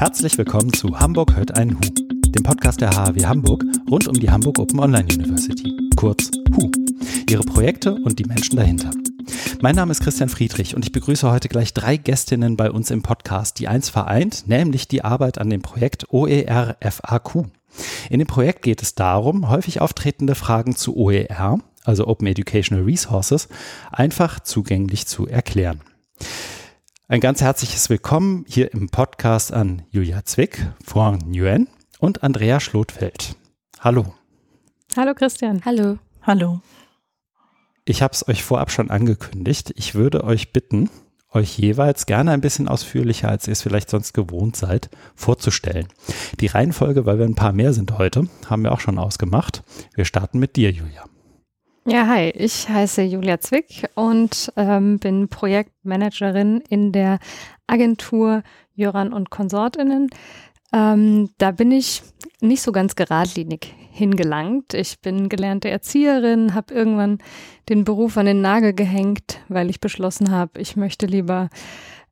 Herzlich willkommen zu Hamburg hört ein Hu, dem Podcast der HAW Hamburg rund um die Hamburg Open Online University, kurz HU, ihre Projekte und die Menschen dahinter. Mein Name ist Christian Friedrich und ich begrüße heute gleich drei Gästinnen bei uns im Podcast, die eins vereint, nämlich die Arbeit an dem Projekt OER FAQ. In dem Projekt geht es darum, häufig auftretende Fragen zu OER, also Open Educational Resources, einfach zugänglich zu erklären. Ein ganz herzliches Willkommen hier im Podcast an Julia Zwick, Froang Nguyen und Andrea Schlotfeld. Hallo. Hallo Christian. Hallo. Hallo. Ich habe es euch vorab schon angekündigt. Ich würde euch bitten, euch jeweils gerne ein bisschen ausführlicher, als ihr es vielleicht sonst gewohnt seid, vorzustellen. Die Reihenfolge, weil wir ein paar mehr sind heute, haben wir auch schon ausgemacht. Wir starten mit dir, Julia. Ja, hi, ich heiße Julia Zwick und ähm, bin Projektmanagerin in der Agentur Jöran und Konsortinnen. Ähm, da bin ich nicht so ganz geradlinig hingelangt. Ich bin gelernte Erzieherin, habe irgendwann den Beruf an den Nagel gehängt, weil ich beschlossen habe, ich möchte lieber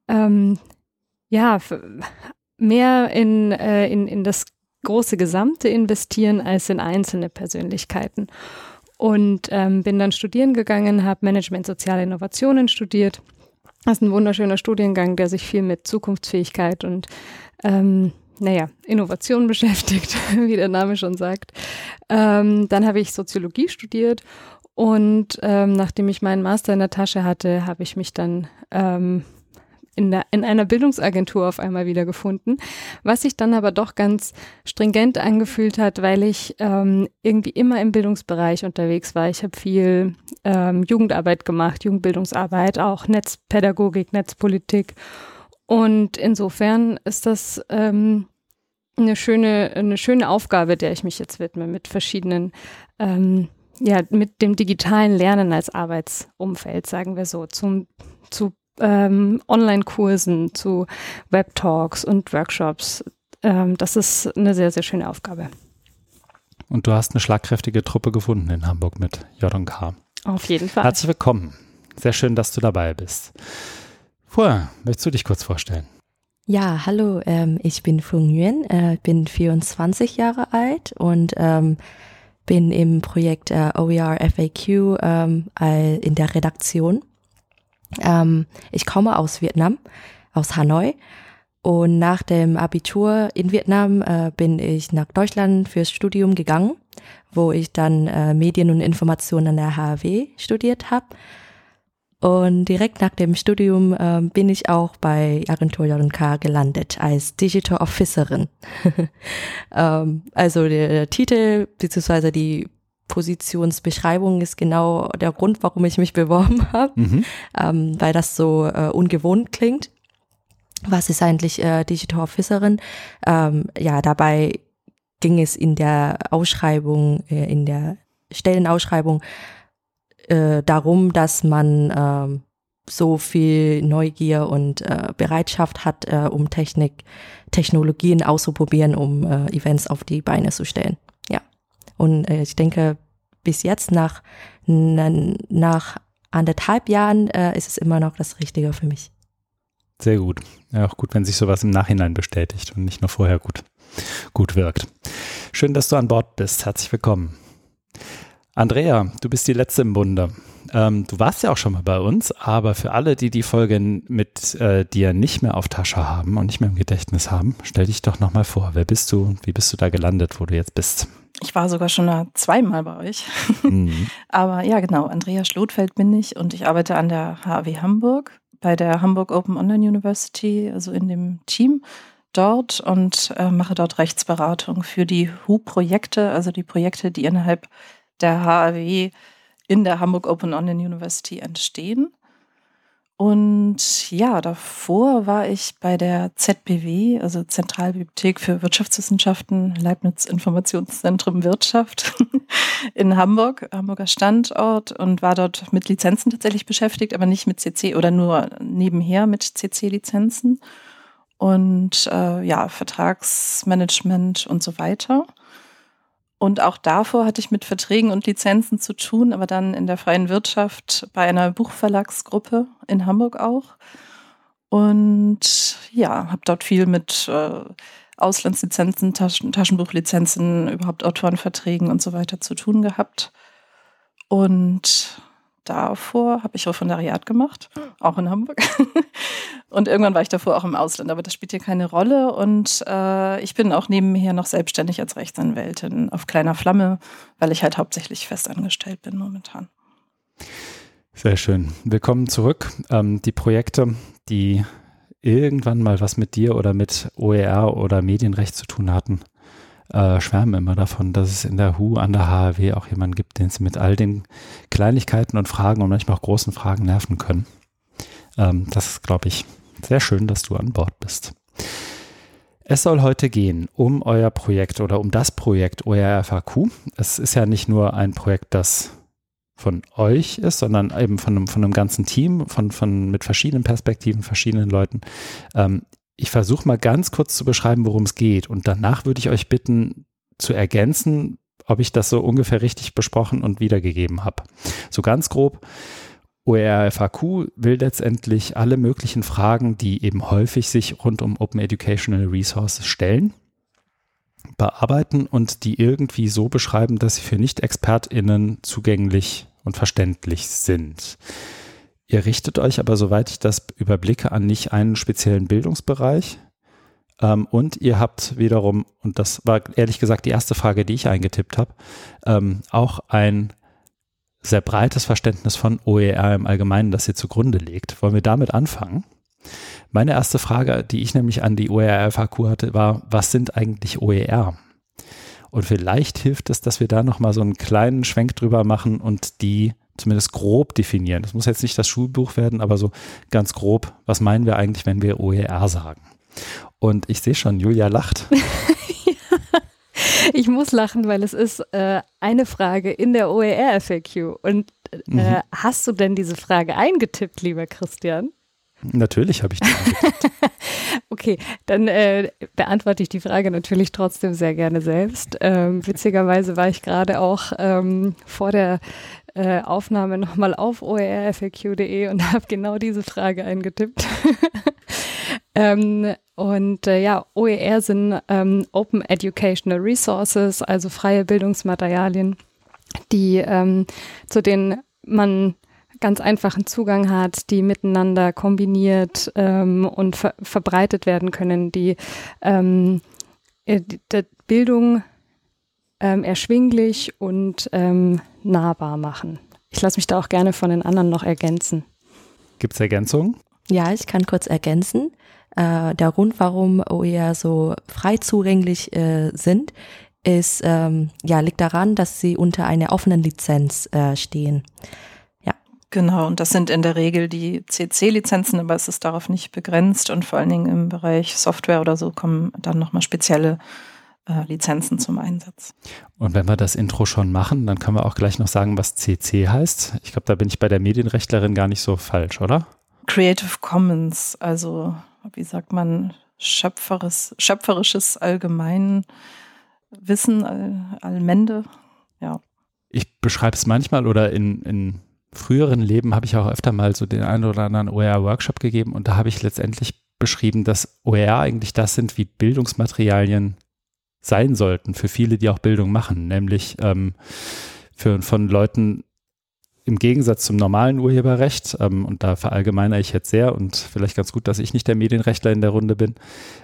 ähm, ja mehr in, äh, in, in das große Gesamte investieren als in einzelne Persönlichkeiten und ähm, bin dann studieren gegangen, habe Management Soziale Innovationen studiert. Das ist ein wunderschöner Studiengang, der sich viel mit Zukunftsfähigkeit und ähm, naja, Innovation beschäftigt, wie der Name schon sagt. Ähm, dann habe ich Soziologie studiert und ähm, nachdem ich meinen Master in der Tasche hatte, habe ich mich dann ähm, in, der, in einer Bildungsagentur auf einmal wiedergefunden, was sich dann aber doch ganz stringent angefühlt hat, weil ich ähm, irgendwie immer im Bildungsbereich unterwegs war. Ich habe viel ähm, Jugendarbeit gemacht, Jugendbildungsarbeit, auch Netzpädagogik, Netzpolitik. Und insofern ist das ähm, eine schöne, eine schöne Aufgabe, der ich mich jetzt widme, mit verschiedenen ähm, ja, mit dem digitalen Lernen als Arbeitsumfeld, sagen wir so, zum, zu ähm, Online-Kursen, zu Web-Talks und Workshops. Ähm, das ist eine sehr, sehr schöne Aufgabe. Und du hast eine schlagkräftige Truppe gefunden in Hamburg mit J&K. Auf jeden Fall. Herzlich willkommen. Sehr schön, dass du dabei bist. Vorher, möchtest du dich kurz vorstellen? Ja, hallo, ähm, ich bin Fung Nguyen, äh, bin 24 Jahre alt und ähm, bin im Projekt äh, OER FAQ ähm, in der Redaktion ähm, ich komme aus Vietnam, aus Hanoi. Und nach dem Abitur in Vietnam äh, bin ich nach Deutschland fürs Studium gegangen, wo ich dann äh, Medien und Informationen an der HAW studiert habe. Und direkt nach dem Studium äh, bin ich auch bei Agentur J&K gelandet als Digital Officerin. ähm, also der Titel bzw. die Positionsbeschreibung ist genau der Grund, warum ich mich beworben habe, mhm. ähm, weil das so äh, ungewohnt klingt. Was ist eigentlich äh, Digital Officerin? Ähm, ja, dabei ging es in der Ausschreibung, äh, in der Stellenausschreibung äh, darum, dass man äh, so viel Neugier und äh, Bereitschaft hat, äh, um Technik, Technologien auszuprobieren, um Events auf die Beine zu stellen. Und äh, ich denke, bis jetzt nach, nach anderthalb Jahren äh, ist es immer noch das Richtige für mich. Sehr gut. Ja, auch gut, wenn sich sowas im Nachhinein bestätigt und nicht nur vorher gut, gut wirkt. Schön, dass du an Bord bist. Herzlich willkommen. Andrea, du bist die Letzte im Bunde. Ähm, du warst ja auch schon mal bei uns, aber für alle, die die Folge mit äh, dir nicht mehr auf Tasche haben und nicht mehr im Gedächtnis haben, stell dich doch nochmal vor. Wer bist du? Wie bist du da gelandet, wo du jetzt bist? Ich war sogar schon zweimal bei euch. Mhm. Aber ja, genau, Andrea Schlotfeld bin ich und ich arbeite an der HAW Hamburg bei der Hamburg Open Online University, also in dem Team dort und äh, mache dort Rechtsberatung für die HU-Projekte, also die Projekte, die innerhalb der HAW in der Hamburg Open Online University entstehen. Und ja, davor war ich bei der ZBW, also Zentralbibliothek für Wirtschaftswissenschaften, Leibniz Informationszentrum Wirtschaft in Hamburg, Hamburger Standort und war dort mit Lizenzen tatsächlich beschäftigt, aber nicht mit CC oder nur nebenher mit CC-Lizenzen und äh, ja, Vertragsmanagement und so weiter. Und auch davor hatte ich mit Verträgen und Lizenzen zu tun, aber dann in der freien Wirtschaft bei einer Buchverlagsgruppe in Hamburg auch. Und ja, habe dort viel mit äh, Auslandslizenzen, Taschen, Taschenbuchlizenzen, überhaupt Autorenverträgen und so weiter zu tun gehabt. Und davor habe ich Referendariat gemacht, auch in Hamburg. und irgendwann war ich davor auch im Ausland, aber das spielt hier keine Rolle. Und äh, ich bin auch nebenher noch selbstständig als Rechtsanwältin auf kleiner Flamme, weil ich halt hauptsächlich festangestellt bin momentan. Sehr schön. Willkommen zurück. Ähm, die Projekte, die irgendwann mal was mit dir oder mit OER oder Medienrecht zu tun hatten, äh, schwärmen immer davon, dass es in der HU, an der HAW auch jemanden gibt, den sie mit all den Kleinigkeiten und Fragen und manchmal auch großen Fragen nerven können. Ähm, das ist, glaube ich, sehr schön, dass du an Bord bist. Es soll heute gehen um euer Projekt oder um das Projekt OER-FAQ. Es ist ja nicht nur ein Projekt, das von euch ist, sondern eben von einem, von einem ganzen Team, von, von, mit verschiedenen Perspektiven, verschiedenen Leuten. Ähm, ich versuche mal ganz kurz zu beschreiben, worum es geht. Und danach würde ich euch bitten, zu ergänzen, ob ich das so ungefähr richtig besprochen und wiedergegeben habe. So ganz grob. OER-FAQ will letztendlich alle möglichen Fragen, die eben häufig sich rund um Open Educational Resources stellen, bearbeiten und die irgendwie so beschreiben, dass sie für Nicht-ExpertInnen zugänglich und verständlich sind. Ihr richtet euch aber, soweit ich das überblicke, an nicht einen speziellen Bildungsbereich. Ähm, und ihr habt wiederum, und das war ehrlich gesagt die erste Frage, die ich eingetippt habe, ähm, auch ein sehr breites Verständnis von OER im Allgemeinen, das ihr zugrunde legt. Wollen wir damit anfangen? Meine erste Frage, die ich nämlich an die OER-FAQ hatte, war, was sind eigentlich OER? Und vielleicht hilft es, dass wir da nochmal so einen kleinen Schwenk drüber machen und die zumindest grob definieren. Das muss jetzt nicht das Schulbuch werden, aber so ganz grob, was meinen wir eigentlich, wenn wir OER sagen? Und ich sehe schon, Julia lacht. ich muss lachen, weil es ist äh, eine Frage in der OER-FAQ. Und äh, mhm. hast du denn diese Frage eingetippt, lieber Christian? Natürlich habe ich die Okay, dann äh, beantworte ich die Frage natürlich trotzdem sehr gerne selbst. Ähm, witzigerweise war ich gerade auch ähm, vor der äh, Aufnahme nochmal auf orfaq.de und habe genau diese Frage eingetippt. Ähm, und äh, ja, OER sind ähm, Open Educational Resources, also freie Bildungsmaterialien, die ähm, zu denen man ganz einfachen Zugang hat, die miteinander kombiniert ähm, und ver verbreitet werden können, die ähm, äh, die Bildung ähm, erschwinglich und ähm, nahbar machen. Ich lasse mich da auch gerne von den anderen noch ergänzen. Gibt es Ergänzungen? Ja, ich kann kurz ergänzen. Äh, der Grund, warum OER so frei zugänglich äh, sind, ist, ähm, ja, liegt daran, dass sie unter einer offenen Lizenz äh, stehen. Genau, und das sind in der Regel die CC-Lizenzen, aber es ist darauf nicht begrenzt und vor allen Dingen im Bereich Software oder so kommen dann nochmal spezielle äh, Lizenzen zum Einsatz. Und wenn wir das Intro schon machen, dann können wir auch gleich noch sagen, was CC heißt. Ich glaube, da bin ich bei der Medienrechtlerin gar nicht so falsch, oder? Creative Commons, also wie sagt man, schöpferes, schöpferisches Allgemeinwissen, All, Allmende, ja. Ich beschreibe es manchmal oder in, in früheren Leben habe ich auch öfter mal so den einen oder anderen OER-Workshop gegeben und da habe ich letztendlich beschrieben, dass OER eigentlich das sind, wie Bildungsmaterialien sein sollten für viele, die auch Bildung machen, nämlich ähm, für, von Leuten im Gegensatz zum normalen Urheberrecht, ähm, und da verallgemeine ich jetzt sehr und vielleicht ganz gut, dass ich nicht der Medienrechtler in der Runde bin,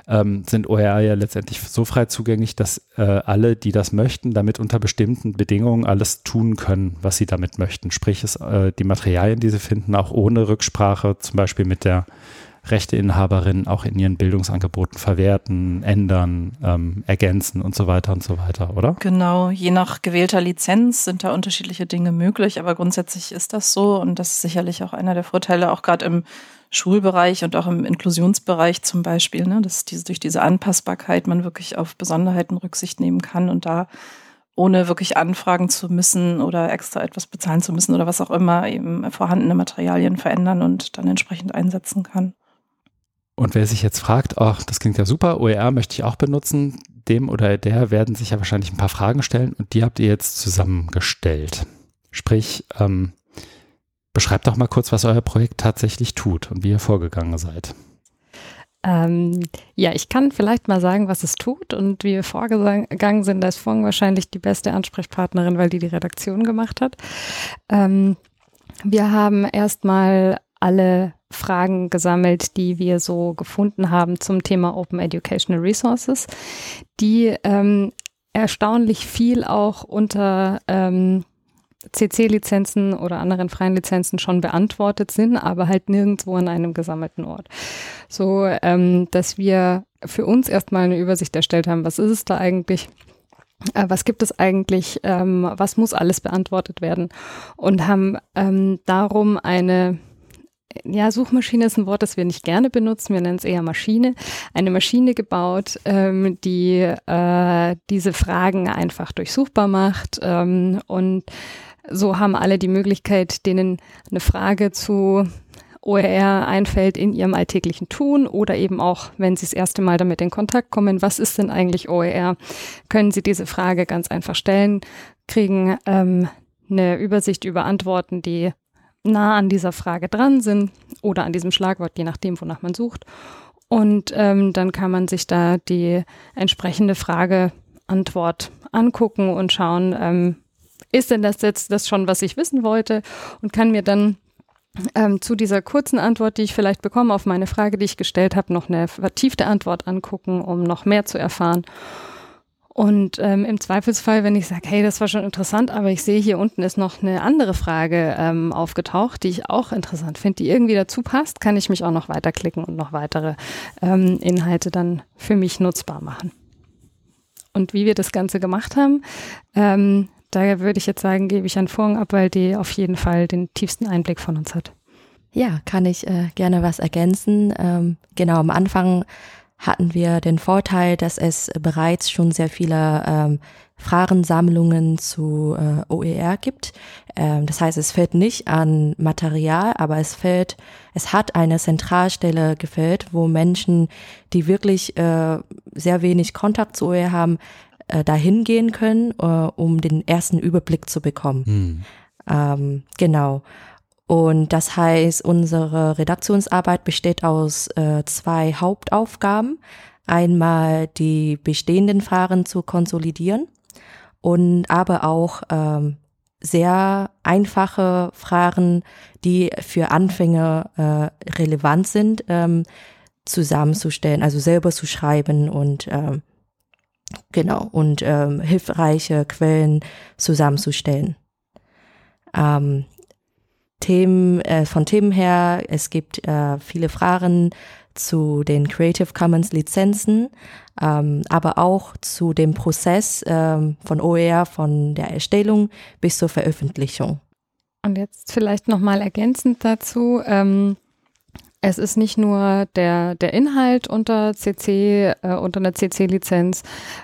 ähm, sind OER ja letztendlich so frei zugänglich, dass äh, alle, die das möchten, damit unter bestimmten Bedingungen alles tun können, was sie damit möchten. Sprich, es, äh, die Materialien, die sie finden, auch ohne Rücksprache, zum Beispiel mit der Rechteinhaberinnen auch in ihren Bildungsangeboten verwerten, ändern, ähm, ergänzen und so weiter und so weiter, oder? Genau, je nach gewählter Lizenz sind da unterschiedliche Dinge möglich, aber grundsätzlich ist das so und das ist sicherlich auch einer der Vorteile, auch gerade im Schulbereich und auch im Inklusionsbereich zum Beispiel, ne, dass diese, durch diese Anpassbarkeit man wirklich auf Besonderheiten Rücksicht nehmen kann und da ohne wirklich anfragen zu müssen oder extra etwas bezahlen zu müssen oder was auch immer, eben vorhandene Materialien verändern und dann entsprechend einsetzen kann. Und wer sich jetzt fragt, ach, das klingt ja super, OER möchte ich auch benutzen, dem oder der werden sich ja wahrscheinlich ein paar Fragen stellen und die habt ihr jetzt zusammengestellt. Sprich, ähm, beschreibt doch mal kurz, was euer Projekt tatsächlich tut und wie ihr vorgegangen seid. Ähm, ja, ich kann vielleicht mal sagen, was es tut und wie wir vorgegangen sind. Da ist Fong wahrscheinlich die beste Ansprechpartnerin, weil die die Redaktion gemacht hat. Ähm, wir haben erstmal alle Fragen gesammelt, die wir so gefunden haben zum Thema Open Educational Resources, die ähm, erstaunlich viel auch unter ähm, CC-Lizenzen oder anderen freien Lizenzen schon beantwortet sind, aber halt nirgendwo an einem gesammelten Ort. So, ähm, dass wir für uns erstmal eine Übersicht erstellt haben, was ist es da eigentlich? Äh, was gibt es eigentlich? Ähm, was muss alles beantwortet werden? Und haben ähm, darum eine ja, Suchmaschine ist ein Wort, das wir nicht gerne benutzen. Wir nennen es eher Maschine. Eine Maschine gebaut, ähm, die äh, diese Fragen einfach durchsuchbar macht ähm, und so haben alle die Möglichkeit, denen eine Frage zu OER einfällt in ihrem alltäglichen Tun oder eben auch, wenn sie das erste Mal damit in Kontakt kommen, was ist denn eigentlich OER, können sie diese Frage ganz einfach stellen, kriegen ähm, eine Übersicht über Antworten, die nah an dieser Frage dran sind oder an diesem Schlagwort, je nachdem, wonach man sucht. Und ähm, dann kann man sich da die entsprechende Frage Antwort angucken und schauen, ähm, ist denn das jetzt das schon, was ich wissen wollte und kann mir dann ähm, zu dieser kurzen Antwort, die ich vielleicht bekomme auf meine Frage, die ich gestellt habe, noch eine vertiefte Antwort angucken, um noch mehr zu erfahren. Und ähm, im Zweifelsfall, wenn ich sage, hey, das war schon interessant, aber ich sehe hier unten ist noch eine andere Frage ähm, aufgetaucht, die ich auch interessant finde, die irgendwie dazu passt, kann ich mich auch noch weiterklicken und noch weitere ähm, Inhalte dann für mich nutzbar machen. Und wie wir das Ganze gemacht haben, ähm, Daher würde ich jetzt sagen, gebe ich an Fong ab, weil die auf jeden Fall den tiefsten Einblick von uns hat. Ja, kann ich äh, gerne was ergänzen. Ähm, genau, am Anfang hatten wir den Vorteil, dass es bereits schon sehr viele ähm, Fragensammlungen zu äh, OER gibt. Ähm, das heißt, es fällt nicht an Material, aber es fällt, es hat eine Zentralstelle gefällt, wo Menschen, die wirklich äh, sehr wenig Kontakt zu OER haben, äh, dahin gehen können, äh, um den ersten Überblick zu bekommen. Mhm. Ähm, genau. Und das heißt, unsere Redaktionsarbeit besteht aus äh, zwei Hauptaufgaben. Einmal die bestehenden Fragen zu konsolidieren und aber auch ähm, sehr einfache Fragen, die für Anfänger äh, relevant sind, ähm, zusammenzustellen, also selber zu schreiben und ähm, Genau, und ähm, hilfreiche Quellen zusammenzustellen. Ähm, Themen, äh, von Themen her, es gibt äh, viele Fragen zu den Creative Commons Lizenzen, ähm, aber auch zu dem Prozess ähm, von OER, von der Erstellung bis zur Veröffentlichung. Und jetzt vielleicht nochmal ergänzend dazu, ähm, es ist nicht nur der, der Inhalt unter CC, äh, unter einer CC-Lizenz,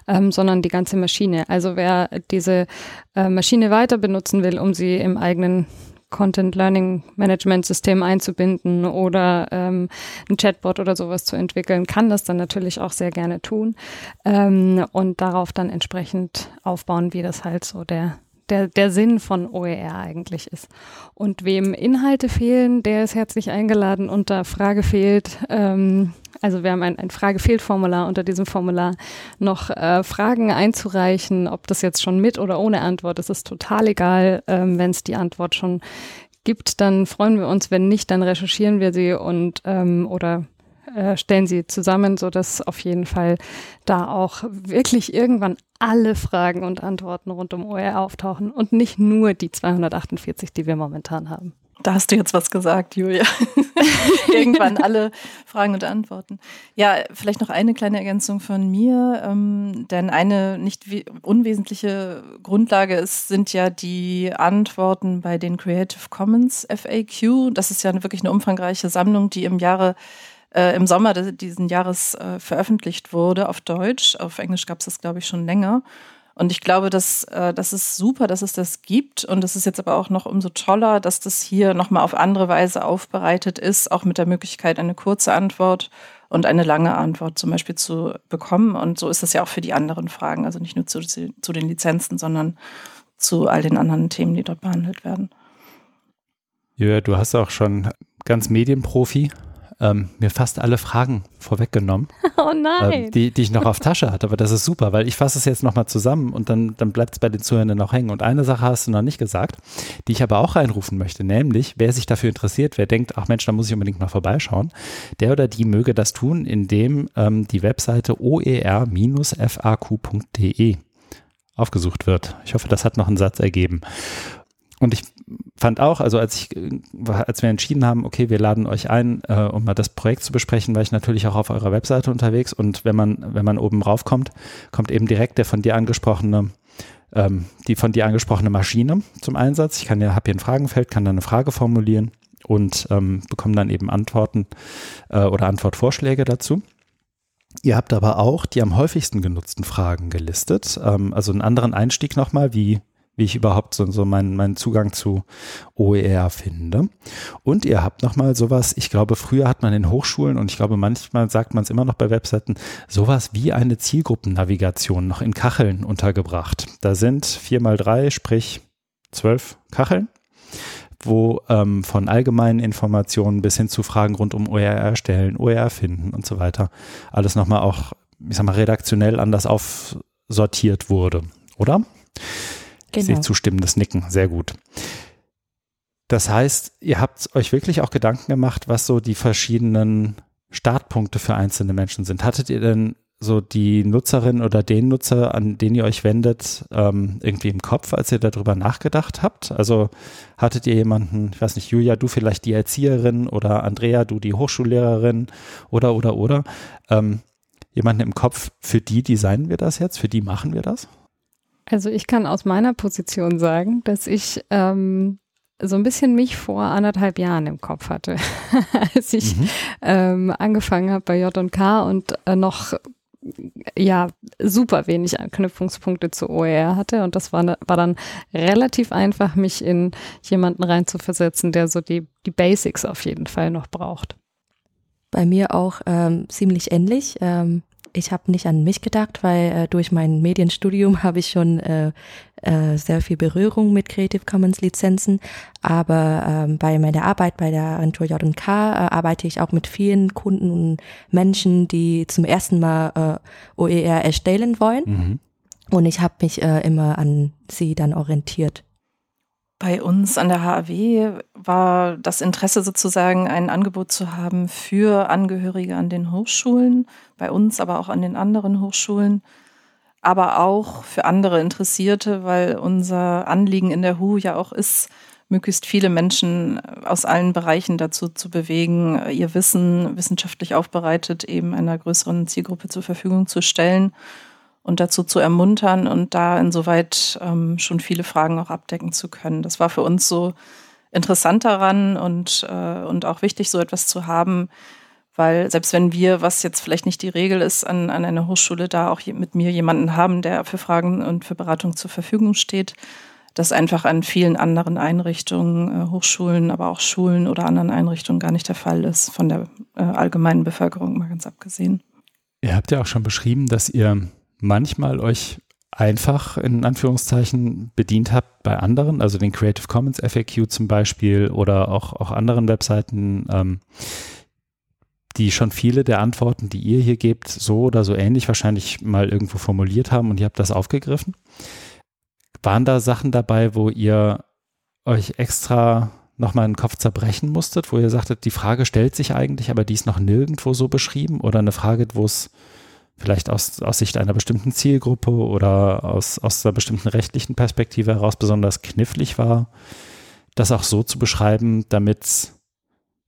ähm, sondern die ganze Maschine. Also wer diese äh, Maschine weiter benutzen will, um sie im eigenen Content Learning Management System einzubinden oder ähm, ein Chatbot oder sowas zu entwickeln, kann das dann natürlich auch sehr gerne tun ähm, und darauf dann entsprechend aufbauen, wie das halt so der der, der Sinn von OER eigentlich ist. Und wem Inhalte fehlen, der ist herzlich eingeladen unter Frage fehlt. Ähm, also wir haben ein, ein Frage-Fehlt-Formular unter diesem Formular noch äh, Fragen einzureichen, ob das jetzt schon mit oder ohne Antwort ist, ist total egal. Ähm, Wenn es die Antwort schon gibt, dann freuen wir uns. Wenn nicht, dann recherchieren wir sie und ähm, oder äh, stellen sie zusammen, so dass auf jeden Fall da auch wirklich irgendwann alle Fragen und Antworten rund um OER auftauchen und nicht nur die 248, die wir momentan haben. Da hast du jetzt was gesagt, Julia. Irgendwann alle Fragen und Antworten. Ja, vielleicht noch eine kleine Ergänzung von mir, ähm, denn eine nicht unwesentliche Grundlage ist, sind ja die Antworten bei den Creative Commons FAQ. Das ist ja wirklich eine umfangreiche Sammlung, die im Jahre äh, im Sommer diesen Jahres äh, veröffentlicht wurde auf Deutsch. Auf Englisch gab es das, glaube ich, schon länger. Und ich glaube, dass, äh, das ist super, dass es das gibt. Und es ist jetzt aber auch noch umso toller, dass das hier nochmal auf andere Weise aufbereitet ist, auch mit der Möglichkeit, eine kurze Antwort und eine lange Antwort zum Beispiel zu bekommen. Und so ist das ja auch für die anderen Fragen, also nicht nur zu, zu den Lizenzen, sondern zu all den anderen Themen, die dort behandelt werden. Ja, du hast auch schon ganz Medienprofi ähm, mir fast alle Fragen vorweggenommen, Oh nein. ähm, die, die ich noch auf Tasche hatte. Aber das ist super, weil ich fasse es jetzt nochmal zusammen und dann, dann bleibt es bei den Zuhörern noch hängen. Und eine Sache hast du noch nicht gesagt, die ich aber auch reinrufen möchte, nämlich, wer sich dafür interessiert, wer denkt, ach Mensch, da muss ich unbedingt mal vorbeischauen, der oder die möge das tun, indem ähm, die Webseite oer-faq.de aufgesucht wird. Ich hoffe, das hat noch einen Satz ergeben. Und ich fand auch, also als ich, äh, als wir entschieden haben, okay, wir laden euch ein, äh, um mal das Projekt zu besprechen, war ich natürlich auch auf eurer Webseite unterwegs und wenn man, wenn man oben raufkommt, kommt eben direkt der von dir angesprochene, ähm, die von dir angesprochene Maschine zum Einsatz. Ich kann ja, habe hier ein Fragenfeld, kann da eine Frage formulieren und ähm, bekomme dann eben Antworten äh, oder Antwortvorschläge dazu. Ihr habt aber auch die am häufigsten genutzten Fragen gelistet, ähm, also einen anderen Einstieg nochmal, wie wie ich überhaupt so, so meinen, meinen Zugang zu OER finde. Und ihr habt nochmal sowas, ich glaube, früher hat man in Hochschulen und ich glaube, manchmal sagt man es immer noch bei Webseiten, sowas wie eine Zielgruppennavigation noch in Kacheln untergebracht. Da sind vier mal drei, sprich zwölf Kacheln wo ähm, von allgemeinen Informationen bis hin zu Fragen rund um OER erstellen, OER finden und so weiter, alles nochmal auch, ich sag mal, redaktionell anders aufsortiert wurde, oder? Genau. Ich sehe zustimmendes Nicken, sehr gut. Das heißt, ihr habt euch wirklich auch Gedanken gemacht, was so die verschiedenen Startpunkte für einzelne Menschen sind. Hattet ihr denn so die Nutzerin oder den Nutzer, an den ihr euch wendet, ähm, irgendwie im Kopf, als ihr darüber nachgedacht habt? Also hattet ihr jemanden, ich weiß nicht, Julia, du vielleicht die Erzieherin oder Andrea, du die Hochschullehrerin oder, oder, oder, ähm, jemanden im Kopf, für die designen wir das jetzt, für die machen wir das? Also ich kann aus meiner Position sagen, dass ich ähm, so ein bisschen mich vor anderthalb Jahren im Kopf hatte, als ich mhm. ähm, angefangen habe bei J&K und äh, noch ja super wenig Anknüpfungspunkte zu OER hatte und das war, war dann relativ einfach, mich in jemanden reinzuversetzen, der so die, die Basics auf jeden Fall noch braucht. Bei mir auch ähm, ziemlich ähnlich. Ähm, ich habe nicht an mich gedacht, weil äh, durch mein Medienstudium habe ich schon äh, äh, sehr viel Berührung mit Creative Commons Lizenzen. Aber ähm, bei meiner Arbeit bei der Agentur J&K äh, arbeite ich auch mit vielen Kunden und Menschen, die zum ersten Mal äh, OER erstellen wollen. Mhm. Und ich habe mich äh, immer an sie dann orientiert. Bei uns an der HAW war das Interesse sozusagen, ein Angebot zu haben für Angehörige an den Hochschulen, bei uns, aber auch an den anderen Hochschulen, aber auch für andere Interessierte, weil unser Anliegen in der HU ja auch ist, möglichst viele Menschen aus allen Bereichen dazu zu bewegen, ihr Wissen wissenschaftlich aufbereitet eben einer größeren Zielgruppe zur Verfügung zu stellen und dazu zu ermuntern und da insoweit ähm, schon viele Fragen auch abdecken zu können. Das war für uns so interessant daran und, äh, und auch wichtig, so etwas zu haben, weil selbst wenn wir, was jetzt vielleicht nicht die Regel ist, an, an einer Hochschule da auch mit mir jemanden haben, der für Fragen und für Beratung zur Verfügung steht, das einfach an vielen anderen Einrichtungen, äh, Hochschulen, aber auch Schulen oder anderen Einrichtungen gar nicht der Fall ist, von der äh, allgemeinen Bevölkerung mal ganz abgesehen. Ihr habt ja auch schon beschrieben, dass ihr manchmal euch einfach in Anführungszeichen bedient habt bei anderen, also den Creative Commons FAQ zum Beispiel oder auch, auch anderen Webseiten, ähm, die schon viele der Antworten, die ihr hier gebt, so oder so ähnlich wahrscheinlich mal irgendwo formuliert haben und ihr habt das aufgegriffen. Waren da Sachen dabei, wo ihr euch extra nochmal den Kopf zerbrechen musstet, wo ihr sagtet, die Frage stellt sich eigentlich, aber die ist noch nirgendwo so beschrieben oder eine Frage, wo es vielleicht aus, aus Sicht einer bestimmten Zielgruppe oder aus, aus einer bestimmten rechtlichen Perspektive heraus besonders knifflig war, das auch so zu beschreiben, damit,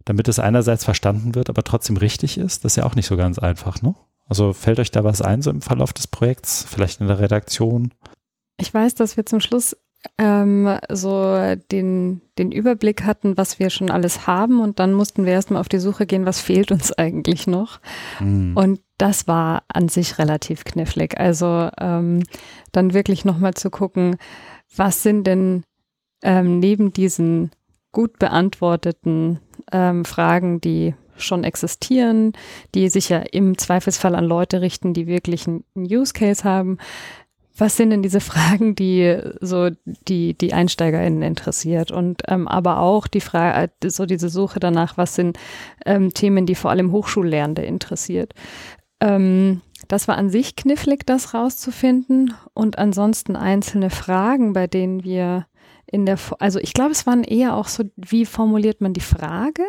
damit es einerseits verstanden wird, aber trotzdem richtig ist. Das ist ja auch nicht so ganz einfach, ne? Also fällt euch da was ein, so im Verlauf des Projekts, vielleicht in der Redaktion? Ich weiß, dass wir zum Schluss ähm, so den, den Überblick hatten, was wir schon alles haben und dann mussten wir erstmal auf die Suche gehen, was fehlt uns eigentlich noch. Mhm. Und das war an sich relativ knifflig. Also ähm, dann wirklich nochmal zu gucken, was sind denn ähm, neben diesen gut beantworteten ähm, Fragen, die schon existieren, die sich ja im Zweifelsfall an Leute richten, die wirklich einen Use Case haben, was sind denn diese Fragen, die so die, die EinsteigerInnen interessiert und ähm, aber auch die Frage, äh, so diese Suche danach, was sind ähm, Themen, die vor allem Hochschullehrende interessiert. Ähm, das war an sich knifflig, das rauszufinden und ansonsten einzelne Fragen, bei denen wir in der, also ich glaube, es waren eher auch so, wie formuliert man die Frage,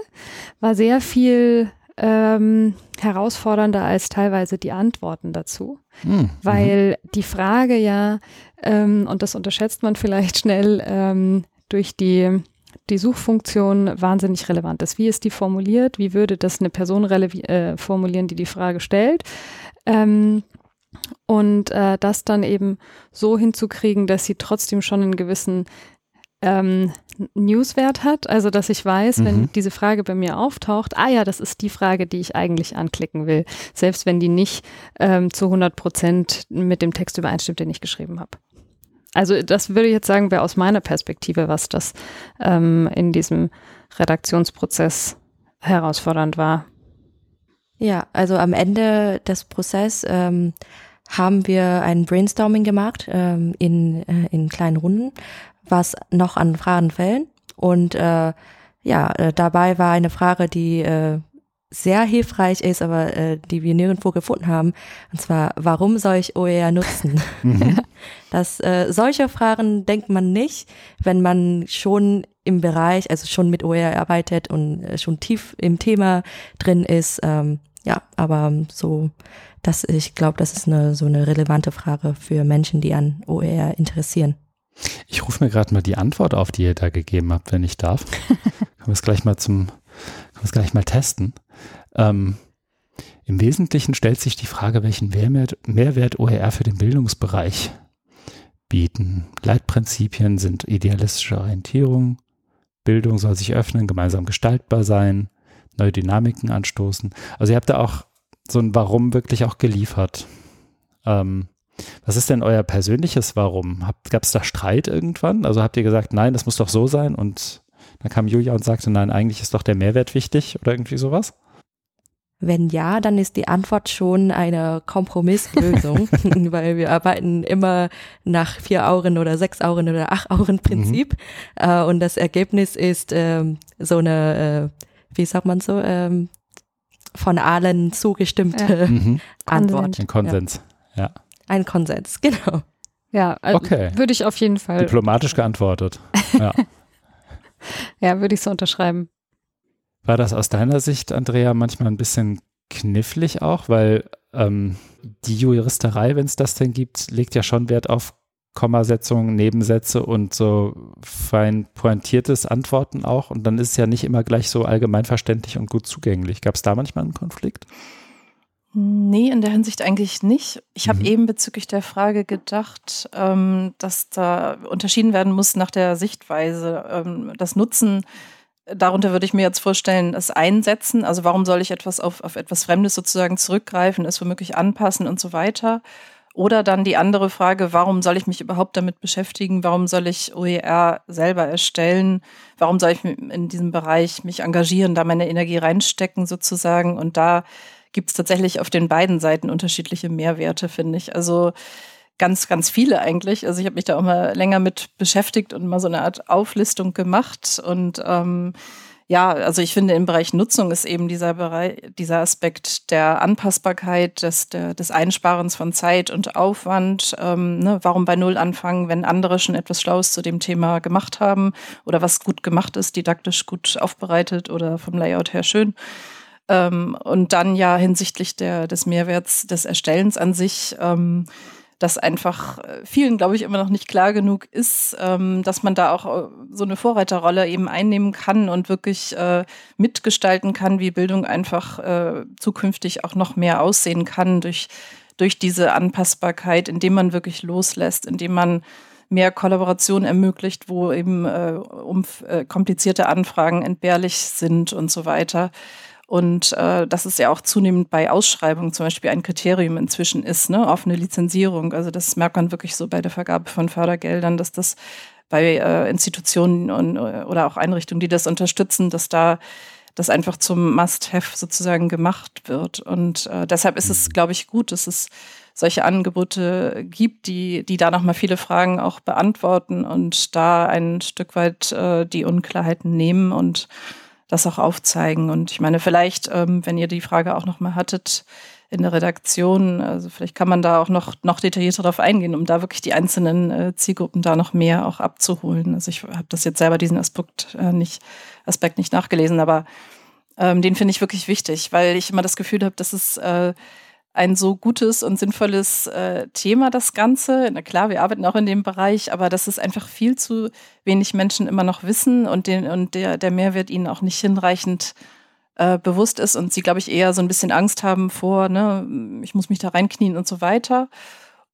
war sehr viel ähm, herausfordernder als teilweise die Antworten dazu. Mhm. Weil die Frage ja, ähm, und das unterschätzt man vielleicht schnell, ähm, durch die, die Suchfunktion wahnsinnig relevant ist. Wie ist die formuliert? Wie würde das eine Person äh, formulieren, die die Frage stellt? Ähm, und äh, das dann eben so hinzukriegen, dass sie trotzdem schon einen gewissen ähm, Newswert hat, also dass ich weiß, mhm. wenn diese Frage bei mir auftaucht, ah ja, das ist die Frage, die ich eigentlich anklicken will, selbst wenn die nicht ähm, zu 100 Prozent mit dem Text übereinstimmt, den ich geschrieben habe. Also das würde ich jetzt sagen, wäre aus meiner Perspektive, was das ähm, in diesem Redaktionsprozess herausfordernd war. Ja, also am Ende des Prozesses ähm, haben wir ein Brainstorming gemacht ähm, in, äh, in kleinen Runden, was noch an Fragen fällen. Und äh, ja, äh, dabei war eine Frage, die äh, sehr hilfreich ist, aber äh, die wir nirgendwo gefunden haben. Und zwar, warum soll ich OER nutzen? Mhm. Das, äh, solche Fragen denkt man nicht, wenn man schon im Bereich, also schon mit OER arbeitet und äh, schon tief im Thema drin ist. Ähm, ja, aber so, das, ich glaube, das ist eine so eine relevante Frage für Menschen, die an OER interessieren. Ich rufe mir gerade mal die Antwort auf, die ihr da gegeben habt, wenn ich darf. können wir es gleich mal zum, können wir es gleich mal testen. Ähm, Im Wesentlichen stellt sich die Frage, welchen Mehrwert, Mehrwert OER für den Bildungsbereich bieten. Leitprinzipien sind idealistische Orientierung, Bildung soll sich öffnen, gemeinsam gestaltbar sein, neue Dynamiken anstoßen. Also ihr habt da auch so ein Warum wirklich auch geliefert. Ähm, was ist denn euer persönliches Warum? Gab es da Streit irgendwann? Also habt ihr gesagt, nein, das muss doch so sein und dann kam Julia und sagte, nein, eigentlich ist doch der Mehrwert wichtig oder irgendwie sowas? Wenn ja, dann ist die Antwort schon eine Kompromisslösung, weil wir arbeiten immer nach vier Auren oder sechs Auren oder acht Auren Prinzip. Mhm. Äh, und das Ergebnis ist ähm, so eine, äh, wie sagt man so, ähm, von allen zugestimmte ja. Mhm. Antwort. Ein Konsens, ja. ja. Ein Konsens, genau. Ja, also okay. würde ich auf jeden Fall. Diplomatisch geantwortet. Ja, ja würde ich so unterschreiben. War das aus deiner Sicht, Andrea, manchmal ein bisschen knifflig auch, weil ähm, die Juristerei, wenn es das denn gibt, legt ja schon Wert auf Kommasetzungen, Nebensätze und so fein pointiertes Antworten auch. Und dann ist es ja nicht immer gleich so allgemeinverständlich und gut zugänglich. Gab es da manchmal einen Konflikt? Nee, in der Hinsicht eigentlich nicht. Ich habe mhm. eben bezüglich der Frage gedacht, ähm, dass da unterschieden werden muss nach der Sichtweise. Ähm, das Nutzen, darunter würde ich mir jetzt vorstellen, das Einsetzen. Also warum soll ich etwas auf, auf etwas Fremdes sozusagen zurückgreifen, es womöglich anpassen und so weiter. Oder dann die andere Frage, warum soll ich mich überhaupt damit beschäftigen? Warum soll ich OER selber erstellen? Warum soll ich in diesem Bereich mich engagieren, da meine Energie reinstecken sozusagen? Und da gibt es tatsächlich auf den beiden Seiten unterschiedliche Mehrwerte, finde ich. Also ganz, ganz viele eigentlich. Also ich habe mich da auch mal länger mit beschäftigt und mal so eine Art Auflistung gemacht. Und ähm, ja, also ich finde im Bereich Nutzung ist eben dieser Bereich, dieser Aspekt der Anpassbarkeit, des, der, des Einsparens von Zeit und Aufwand. Ähm, ne, warum bei Null anfangen, wenn andere schon etwas Schlaues zu dem Thema gemacht haben oder was gut gemacht ist, didaktisch gut aufbereitet oder vom Layout her schön. Ähm, und dann ja hinsichtlich der, des Mehrwerts des Erstellens an sich, ähm, dass einfach äh, vielen, glaube ich, immer noch nicht klar genug ist, ähm, dass man da auch äh, so eine Vorreiterrolle eben einnehmen kann und wirklich äh, mitgestalten kann, wie Bildung einfach äh, zukünftig auch noch mehr aussehen kann durch, durch diese Anpassbarkeit, indem man wirklich loslässt, indem man mehr Kollaboration ermöglicht, wo eben äh, um, äh, komplizierte Anfragen entbehrlich sind und so weiter. Und äh, das ist ja auch zunehmend bei Ausschreibungen zum Beispiel ein Kriterium inzwischen ist, ne, offene Lizenzierung. Also das merkt man wirklich so bei der Vergabe von Fördergeldern, dass das bei äh, Institutionen und, oder auch Einrichtungen, die das unterstützen, dass da das einfach zum Must-Have sozusagen gemacht wird. Und äh, deshalb ist es, glaube ich, gut, dass es solche Angebote gibt, die, die da nochmal viele Fragen auch beantworten und da ein Stück weit äh, die Unklarheiten nehmen und das auch aufzeigen. Und ich meine, vielleicht, ähm, wenn ihr die Frage auch nochmal hattet in der Redaktion, also vielleicht kann man da auch noch, noch detaillierter darauf eingehen, um da wirklich die einzelnen äh, Zielgruppen da noch mehr auch abzuholen. Also ich habe das jetzt selber diesen Aspekt äh, nicht, Aspekt nicht nachgelesen, aber ähm, den finde ich wirklich wichtig, weil ich immer das Gefühl habe, dass es äh, ein so gutes und sinnvolles äh, Thema, das Ganze. Na klar, wir arbeiten auch in dem Bereich, aber dass es einfach viel zu wenig Menschen immer noch wissen und, den, und der, der Mehrwert ihnen auch nicht hinreichend äh, bewusst ist und sie, glaube ich, eher so ein bisschen Angst haben vor, ne, ich muss mich da reinknien und so weiter.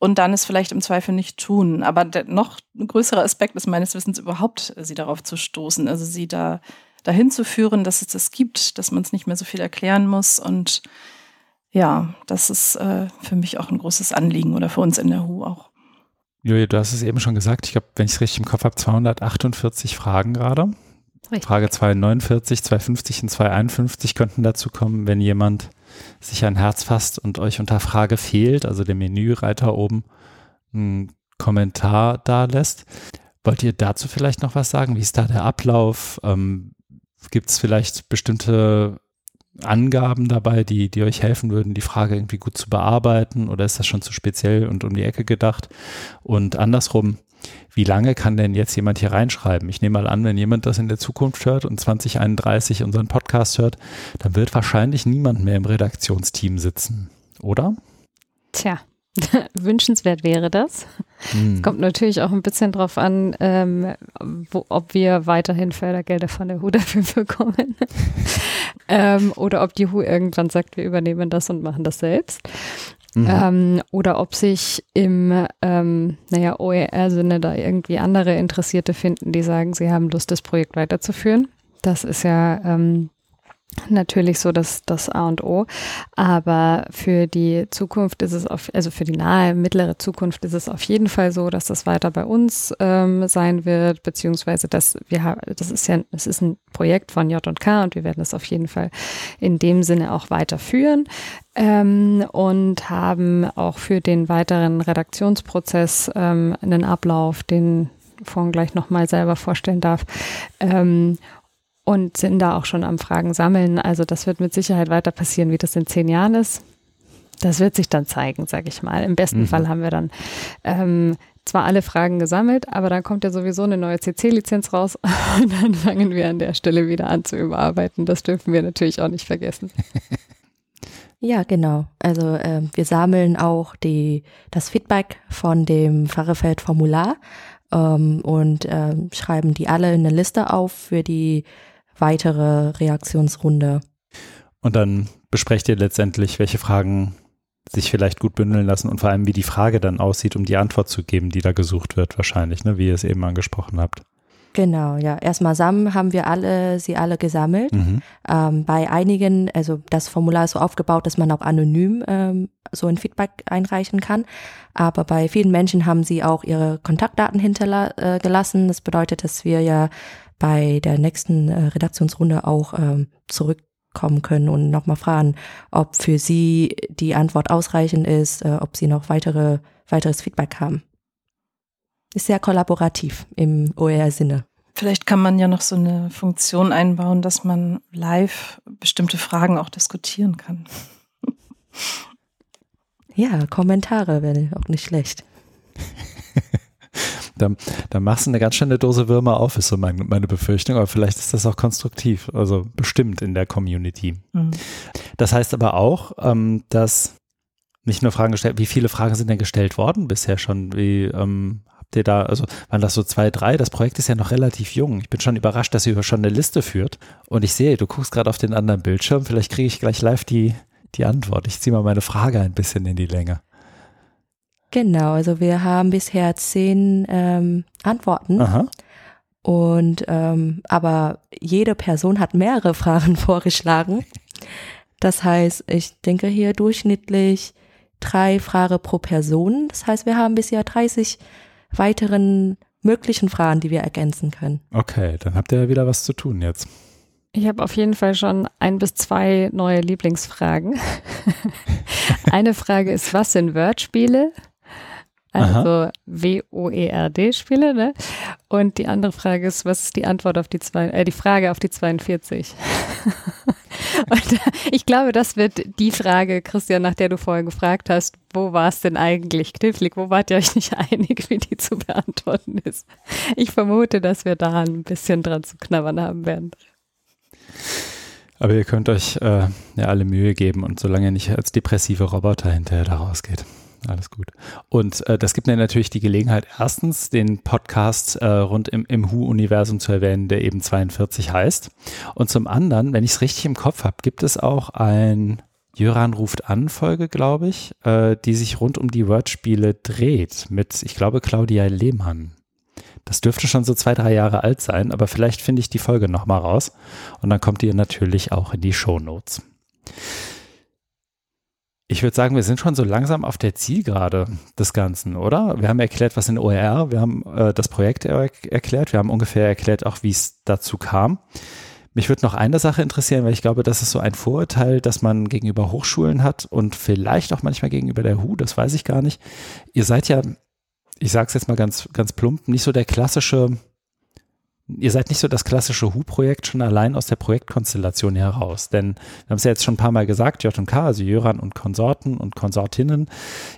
Und dann es vielleicht im Zweifel nicht tun. Aber der noch größere Aspekt ist meines Wissens überhaupt, sie darauf zu stoßen, also sie da dahin zu führen, dass es das gibt, dass man es nicht mehr so viel erklären muss und ja, das ist äh, für mich auch ein großes Anliegen oder für uns in der HU auch. Julia, du hast es eben schon gesagt, ich glaube, wenn ich es richtig im Kopf habe, 248 Fragen gerade. Richtig. Frage 249, 250 und 251 könnten dazu kommen, wenn jemand sich ein Herz fasst und euch unter Frage fehlt, also der Menüreiter oben, einen Kommentar da lässt. Wollt ihr dazu vielleicht noch was sagen? Wie ist da der Ablauf? Ähm, Gibt es vielleicht bestimmte Angaben dabei, die, die euch helfen würden, die Frage irgendwie gut zu bearbeiten oder ist das schon zu speziell und um die Ecke gedacht? Und andersrum, wie lange kann denn jetzt jemand hier reinschreiben? Ich nehme mal an, wenn jemand das in der Zukunft hört und 2031 unseren Podcast hört, dann wird wahrscheinlich niemand mehr im Redaktionsteam sitzen, oder? Tja, Wünschenswert wäre das. Hm. Es kommt natürlich auch ein bisschen drauf an, ähm, wo, ob wir weiterhin Fördergelder von der HU dafür bekommen. ähm, oder ob die HU irgendwann sagt, wir übernehmen das und machen das selbst. Mhm. Ähm, oder ob sich im, ähm, naja, OER-Sinne da irgendwie andere Interessierte finden, die sagen, sie haben Lust, das Projekt weiterzuführen. Das ist ja ähm, natürlich so das, das A und O. Aber für die Zukunft ist es auf, also für die nahe, mittlere Zukunft ist es auf jeden Fall so, dass das weiter bei uns ähm, sein wird, beziehungsweise dass wir das ist ja, es ist ein Projekt von J und K und wir werden das auf jeden Fall in dem Sinne auch weiterführen. Ähm, und haben auch für den weiteren Redaktionsprozess ähm, einen Ablauf, den Fong gleich nochmal selber vorstellen darf. Ähm, und sind da auch schon am Fragen sammeln. Also das wird mit Sicherheit weiter passieren, wie das in zehn Jahren ist. Das wird sich dann zeigen, sage ich mal. Im besten mhm. Fall haben wir dann ähm, zwar alle Fragen gesammelt, aber dann kommt ja sowieso eine neue CC-Lizenz raus und dann fangen wir an der Stelle wieder an zu überarbeiten. Das dürfen wir natürlich auch nicht vergessen. Ja, genau. Also äh, wir sammeln auch die, das Feedback von dem Fahrerfeld-Formular ähm, und äh, schreiben die alle in eine Liste auf für die weitere Reaktionsrunde. Und dann besprecht ihr letztendlich, welche Fragen sich vielleicht gut bündeln lassen und vor allem, wie die Frage dann aussieht, um die Antwort zu geben, die da gesucht wird, wahrscheinlich, ne, wie ihr es eben angesprochen habt. Genau, ja. Erstmal zusammen haben wir alle, sie alle gesammelt. Mhm. Ähm, bei einigen, also das Formular ist so aufgebaut, dass man auch anonym ähm, so ein Feedback einreichen kann. Aber bei vielen Menschen haben sie auch ihre Kontaktdaten hinterlassen. Äh, das bedeutet, dass wir ja bei der nächsten äh, Redaktionsrunde auch ähm, zurückkommen können und nochmal fragen, ob für Sie die Antwort ausreichend ist, äh, ob Sie noch weitere, weiteres Feedback haben. Ist sehr kollaborativ im OER-Sinne. Vielleicht kann man ja noch so eine Funktion einbauen, dass man live bestimmte Fragen auch diskutieren kann. Ja, Kommentare wäre auch nicht schlecht. da, da machst du eine ganz schöne Dose Würmer auf, ist so meine, meine Befürchtung. Aber vielleicht ist das auch konstruktiv, also bestimmt in der Community. Mhm. Das heißt aber auch, ähm, dass nicht nur Fragen gestellt, wie viele Fragen sind denn gestellt worden bisher schon? Wie ähm, habt ihr da, also waren das so zwei, drei? Das Projekt ist ja noch relativ jung. Ich bin schon überrascht, dass ihr schon eine Liste führt. Und ich sehe, du guckst gerade auf den anderen Bildschirm. Vielleicht kriege ich gleich live die, die Antwort. Ich ziehe mal meine Frage ein bisschen in die Länge. Genau, also wir haben bisher zehn ähm, Antworten. Aha. Und ähm, aber jede Person hat mehrere Fragen vorgeschlagen. Das heißt, ich denke hier durchschnittlich drei Fragen pro Person. Das heißt, wir haben bisher 30 weiteren möglichen Fragen, die wir ergänzen können. Okay, dann habt ihr ja wieder was zu tun jetzt. Ich habe auf jeden Fall schon ein bis zwei neue Lieblingsfragen. Eine Frage ist, was sind Word-Spiele? Also W-O-E-R-D-Spiele, ne? Und die andere Frage ist, was ist die Antwort auf die zwei, äh, die Frage auf die 42? Und äh, ich glaube, das wird die Frage, Christian, nach der du vorher gefragt hast, wo war es denn eigentlich knifflig? Wo wart ihr euch nicht einig, wie die zu beantworten ist? Ich vermute, dass wir da ein bisschen dran zu knabbern haben werden. Aber ihr könnt euch äh, ja alle Mühe geben und solange ihr nicht als depressive Roboter hinterher da rausgeht. Alles gut. Und äh, das gibt mir natürlich die Gelegenheit, erstens den Podcast äh, rund im, im Who-Universum zu erwähnen, der eben 42 heißt. Und zum anderen, wenn ich es richtig im Kopf habe, gibt es auch ein Jöran ruft an Folge, glaube ich, äh, die sich rund um die Wordspiele dreht mit, ich glaube, Claudia Lehmann. Das dürfte schon so zwei, drei Jahre alt sein, aber vielleicht finde ich die Folge nochmal raus und dann kommt ihr natürlich auch in die Show Notes. Ich würde sagen, wir sind schon so langsam auf der Zielgerade des Ganzen, oder? Wir haben erklärt, was in OER, wir haben äh, das Projekt er erklärt, wir haben ungefähr erklärt auch, wie es dazu kam. Mich würde noch eine Sache interessieren, weil ich glaube, das ist so ein Vorurteil, das man gegenüber Hochschulen hat und vielleicht auch manchmal gegenüber der HU, das weiß ich gar nicht. Ihr seid ja, ich sage es jetzt mal ganz, ganz plump, nicht so der klassische ihr seid nicht so das klassische Hu-Projekt schon allein aus der Projektkonstellation heraus. Denn wir haben es ja jetzt schon ein paar Mal gesagt, J&K, also Jöran und Konsorten und Konsortinnen,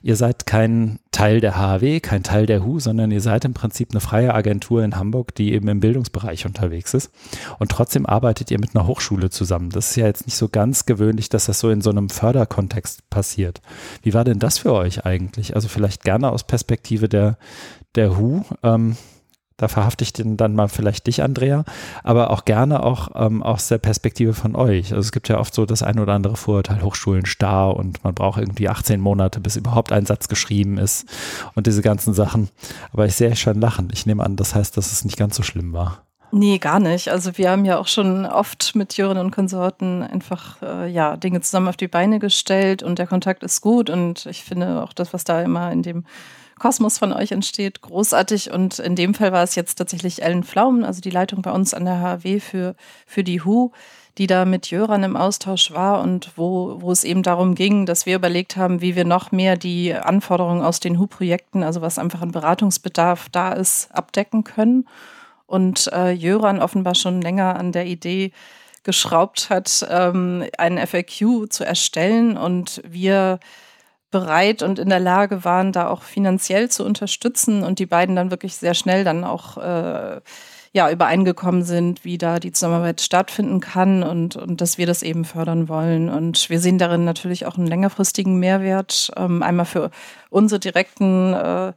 ihr seid kein Teil der HAW, kein Teil der HU, sondern ihr seid im Prinzip eine freie Agentur in Hamburg, die eben im Bildungsbereich unterwegs ist. Und trotzdem arbeitet ihr mit einer Hochschule zusammen. Das ist ja jetzt nicht so ganz gewöhnlich, dass das so in so einem Förderkontext passiert. Wie war denn das für euch eigentlich? Also vielleicht gerne aus Perspektive der, der HU. Ähm, da verhafte ich dann mal vielleicht dich, Andrea, aber auch gerne auch ähm, aus der Perspektive von euch. Also es gibt ja oft so das ein oder andere Vorurteil, Hochschulen starr und man braucht irgendwie 18 Monate, bis überhaupt ein Satz geschrieben ist und diese ganzen Sachen. Aber ich sehe schon lachen. Ich nehme an, das heißt, dass es nicht ganz so schlimm war. Nee, gar nicht. Also wir haben ja auch schon oft mit Jürgen und Konsorten einfach äh, ja Dinge zusammen auf die Beine gestellt und der Kontakt ist gut und ich finde auch das, was da immer in dem Kosmos von euch entsteht, großartig. Und in dem Fall war es jetzt tatsächlich Ellen Pflaumen, also die Leitung bei uns an der HW für, für die HU, die da mit Jöran im Austausch war und wo, wo es eben darum ging, dass wir überlegt haben, wie wir noch mehr die Anforderungen aus den HU-Projekten, also was einfach ein Beratungsbedarf da ist, abdecken können. Und äh, Jöran offenbar schon länger an der Idee geschraubt hat, ähm, einen FAQ zu erstellen und wir bereit und in der Lage waren, da auch finanziell zu unterstützen und die beiden dann wirklich sehr schnell dann auch äh, ja, übereingekommen sind, wie da die Zusammenarbeit stattfinden kann und, und dass wir das eben fördern wollen. Und wir sehen darin natürlich auch einen längerfristigen Mehrwert, ähm, einmal für unsere direkten äh,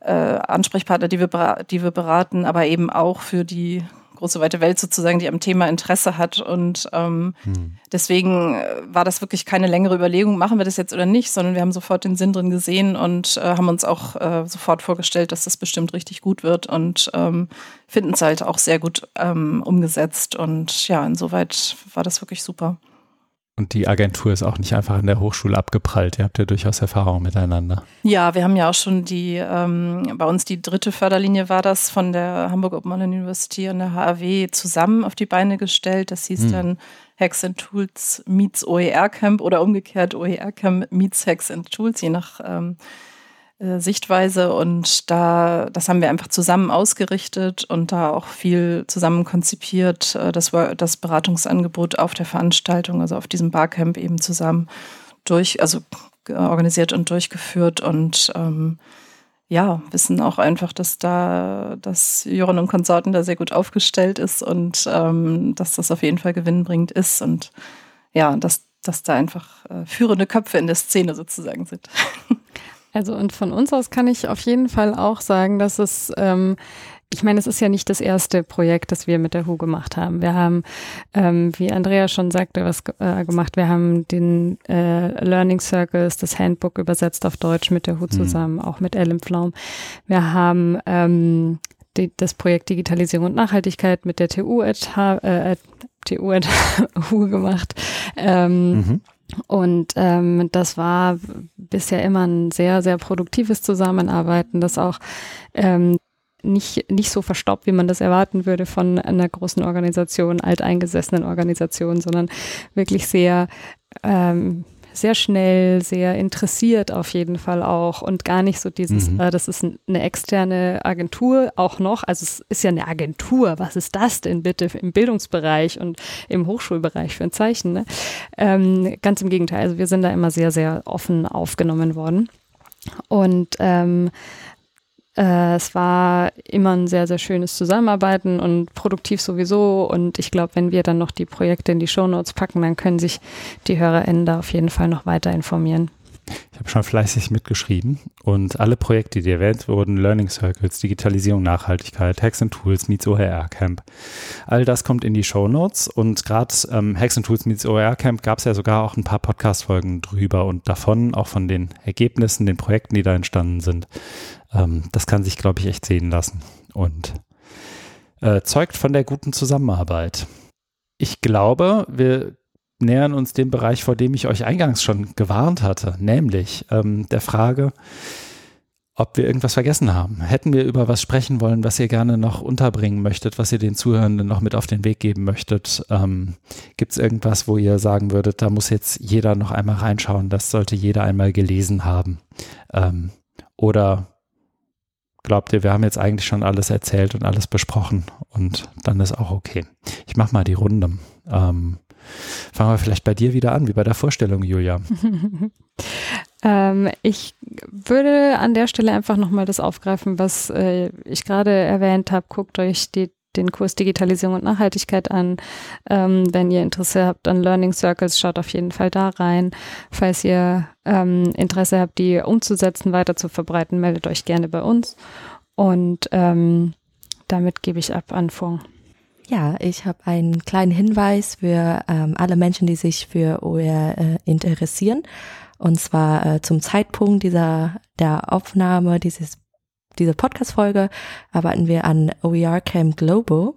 äh, Ansprechpartner, die wir, die wir beraten, aber eben auch für die große weite Welt sozusagen, die am Thema Interesse hat. Und ähm, hm. deswegen äh, war das wirklich keine längere Überlegung, machen wir das jetzt oder nicht, sondern wir haben sofort den Sinn drin gesehen und äh, haben uns auch äh, sofort vorgestellt, dass das bestimmt richtig gut wird und ähm, finden es halt auch sehr gut ähm, umgesetzt. Und ja, insoweit war das wirklich super. Und die Agentur ist auch nicht einfach an der Hochschule abgeprallt. Ihr habt ja durchaus Erfahrung miteinander. Ja, wir haben ja auch schon die, ähm, bei uns die dritte Förderlinie war das von der Hamburg Open Online University und der HAW zusammen auf die Beine gestellt. Das hieß hm. dann Hacks and Tools meets OER Camp oder umgekehrt OER Camp meets Hacks and Tools, je nach ähm, äh, Sichtweise und da, das haben wir einfach zusammen ausgerichtet und da auch viel zusammen konzipiert, äh, das, war das Beratungsangebot auf der Veranstaltung, also auf diesem Barcamp eben zusammen durch, also organisiert und durchgeführt und ähm, ja, wissen auch einfach, dass da, dass Joran und Konsorten da sehr gut aufgestellt ist und ähm, dass das auf jeden Fall gewinnbringend ist und ja, dass, dass da einfach äh, führende Köpfe in der Szene sozusagen sind. Also und von uns aus kann ich auf jeden Fall auch sagen, dass es ähm, ich meine, es ist ja nicht das erste Projekt, das wir mit der HU gemacht haben. Wir haben, ähm, wie Andrea schon sagte, was äh, gemacht. Wir haben den äh, Learning Circles, das Handbook übersetzt auf Deutsch mit der HU mhm. zusammen, auch mit Ellen Pflaum. Wir haben ähm, die, das Projekt Digitalisierung und Nachhaltigkeit mit der TU at, äh, TU at HU gemacht. Ähm, mhm. Und ähm, das war bisher immer ein sehr, sehr produktives Zusammenarbeiten, das auch ähm, nicht, nicht so verstaubt, wie man das erwarten würde von einer großen Organisation, alteingesessenen Organisation, sondern wirklich sehr ähm, sehr schnell, sehr interessiert auf jeden Fall auch und gar nicht so dieses, mhm. äh, das ist eine externe Agentur auch noch. Also es ist ja eine Agentur. Was ist das denn bitte im Bildungsbereich und im Hochschulbereich für ein Zeichen? Ne? Ähm, ganz im Gegenteil. Also wir sind da immer sehr, sehr offen aufgenommen worden. Und ähm, äh, es war immer ein sehr, sehr schönes Zusammenarbeiten und produktiv sowieso. Und ich glaube, wenn wir dann noch die Projekte in die Shownotes packen, dann können sich die HörerInnen da auf jeden Fall noch weiter informieren. Ich habe schon fleißig mitgeschrieben und alle Projekte, die erwähnt wurden, Learning Circles, Digitalisierung, Nachhaltigkeit, Hacks and Tools meets OER Camp, all das kommt in die Show Notes und gerade ähm, Hacks and Tools meets OER Camp gab es ja sogar auch ein paar Podcast-Folgen drüber und davon auch von den Ergebnissen, den Projekten, die da entstanden sind. Ähm, das kann sich, glaube ich, echt sehen lassen und äh, zeugt von der guten Zusammenarbeit. Ich glaube, wir nähern uns dem Bereich, vor dem ich euch eingangs schon gewarnt hatte, nämlich ähm, der Frage, ob wir irgendwas vergessen haben. Hätten wir über was sprechen wollen, was ihr gerne noch unterbringen möchtet, was ihr den Zuhörenden noch mit auf den Weg geben möchtet? Ähm, Gibt es irgendwas, wo ihr sagen würdet, da muss jetzt jeder noch einmal reinschauen, das sollte jeder einmal gelesen haben? Ähm, oder glaubt ihr, wir haben jetzt eigentlich schon alles erzählt und alles besprochen und dann ist auch okay. Ich mache mal die Runde. Ähm, fangen wir vielleicht bei dir wieder an, wie bei der Vorstellung, Julia. ähm, ich würde an der Stelle einfach nochmal das aufgreifen, was äh, ich gerade erwähnt habe. Guckt euch die den Kurs Digitalisierung und Nachhaltigkeit an. Ähm, wenn ihr Interesse habt an Learning Circles, schaut auf jeden Fall da rein. Falls ihr ähm, Interesse habt, die umzusetzen, weiter zu verbreiten, meldet euch gerne bei uns. Und damit gebe ich ab an Fung. Ja, ich habe einen kleinen Hinweis für ähm, alle Menschen, die sich für OER äh, interessieren. Und zwar äh, zum Zeitpunkt dieser der Aufnahme dieses diese Podcast-Folge arbeiten wir an OER Camp Global.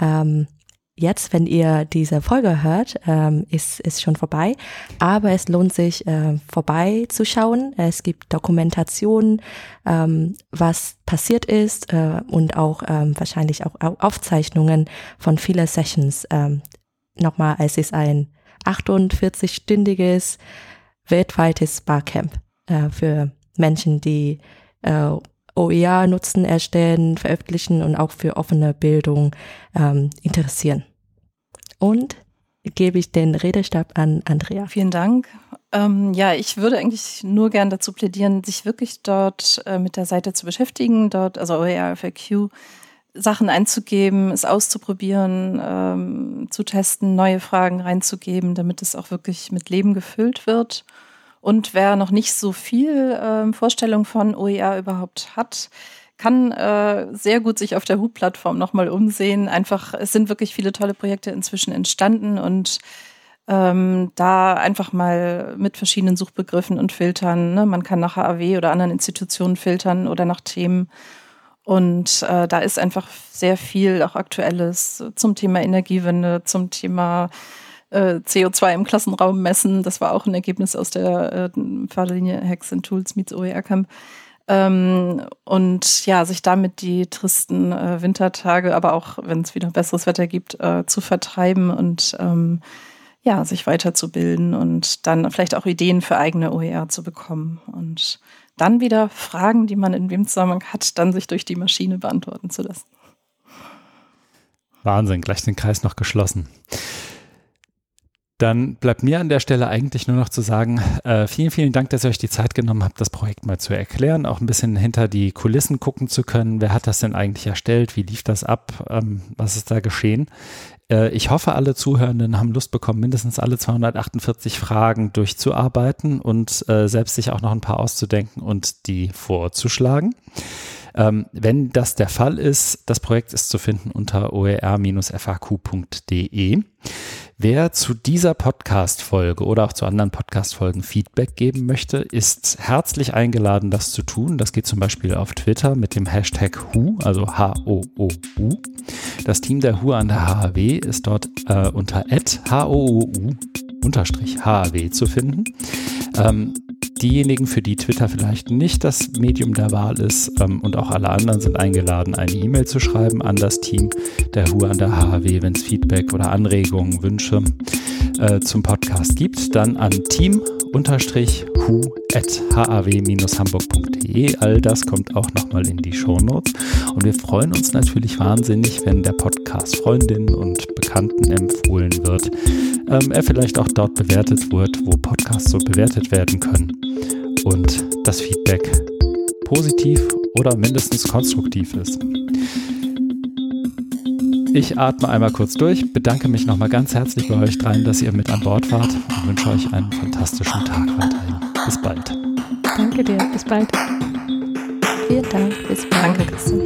Ähm, jetzt, wenn ihr diese Folge hört, ähm, ist, ist schon vorbei. Aber es lohnt sich, äh, vorbeizuschauen. Es gibt Dokumentationen, ähm, was passiert ist äh, und auch ähm, wahrscheinlich auch Aufzeichnungen von vielen Sessions. Ähm, nochmal, es ist ein 48-stündiges weltweites Barcamp äh, für Menschen, die äh, OER-Nutzen erstellen, veröffentlichen und auch für offene Bildung ähm, interessieren. Und gebe ich den Redestab an Andrea. Vielen Dank. Ähm, ja, ich würde eigentlich nur gern dazu plädieren, sich wirklich dort äh, mit der Seite zu beschäftigen, dort, also OER-FAQ, Sachen einzugeben, es auszuprobieren, ähm, zu testen, neue Fragen reinzugeben, damit es auch wirklich mit Leben gefüllt wird. Und wer noch nicht so viel äh, Vorstellung von OER überhaupt hat, kann äh, sehr gut sich auf der Hub-Plattform nochmal umsehen. Einfach, es sind wirklich viele tolle Projekte inzwischen entstanden und ähm, da einfach mal mit verschiedenen Suchbegriffen und Filtern. Ne? Man kann nach HAW oder anderen Institutionen filtern oder nach Themen. Und äh, da ist einfach sehr viel auch Aktuelles zum Thema Energiewende, zum Thema äh, CO2 im Klassenraum messen. Das war auch ein Ergebnis aus der äh, Förderlinie Hacks and Tools meets OER Camp. Ähm, und ja, sich damit die tristen äh, Wintertage, aber auch wenn es wieder besseres Wetter gibt, äh, zu vertreiben und ähm, ja, sich weiterzubilden und dann vielleicht auch Ideen für eigene OER zu bekommen und dann wieder Fragen, die man in dem Zusammenhang hat, dann sich durch die Maschine beantworten zu lassen. Wahnsinn, gleich den Kreis noch geschlossen. Dann bleibt mir an der Stelle eigentlich nur noch zu sagen, äh, vielen, vielen Dank, dass ihr euch die Zeit genommen habt, das Projekt mal zu erklären, auch ein bisschen hinter die Kulissen gucken zu können. Wer hat das denn eigentlich erstellt? Wie lief das ab? Ähm, was ist da geschehen? Äh, ich hoffe, alle Zuhörenden haben Lust bekommen, mindestens alle 248 Fragen durchzuarbeiten und äh, selbst sich auch noch ein paar auszudenken und die vorzuschlagen. Ähm, wenn das der Fall ist, das Projekt ist zu finden unter oer-faq.de. Wer zu dieser Podcast-Folge oder auch zu anderen Podcast-Folgen Feedback geben möchte, ist herzlich eingeladen, das zu tun. Das geht zum Beispiel auf Twitter mit dem Hashtag Hu, also H-O-O-U. Das Team der Hu an der HAW ist dort äh, unter H-O-O-U unterstrich HAW zu finden. Ähm, diejenigen, für die Twitter vielleicht nicht das Medium der Wahl ist ähm, und auch alle anderen sind eingeladen, eine E-Mail zu schreiben an das Team der HU an der HHW, wenn es Feedback oder Anregungen, Wünsche äh, zum Podcast gibt, dann an team-hu.haw-hamburg.de. All das kommt auch nochmal in die Shownotes. Und wir freuen uns natürlich wahnsinnig, wenn der Podcast Freundinnen und Bekannten empfohlen wird. Ähm, er vielleicht auch dort bewertet wird, wo Podcasts so bewertet werden können. Und das Feedback positiv oder mindestens konstruktiv ist. Ich atme einmal kurz durch, bedanke mich nochmal ganz herzlich bei euch dreien, dass ihr mit an Bord wart und wünsche euch einen fantastischen Tag weiterhin. Bis bald. Danke dir, bis bald. Vielen Dank, bis bald. Danke, Christian.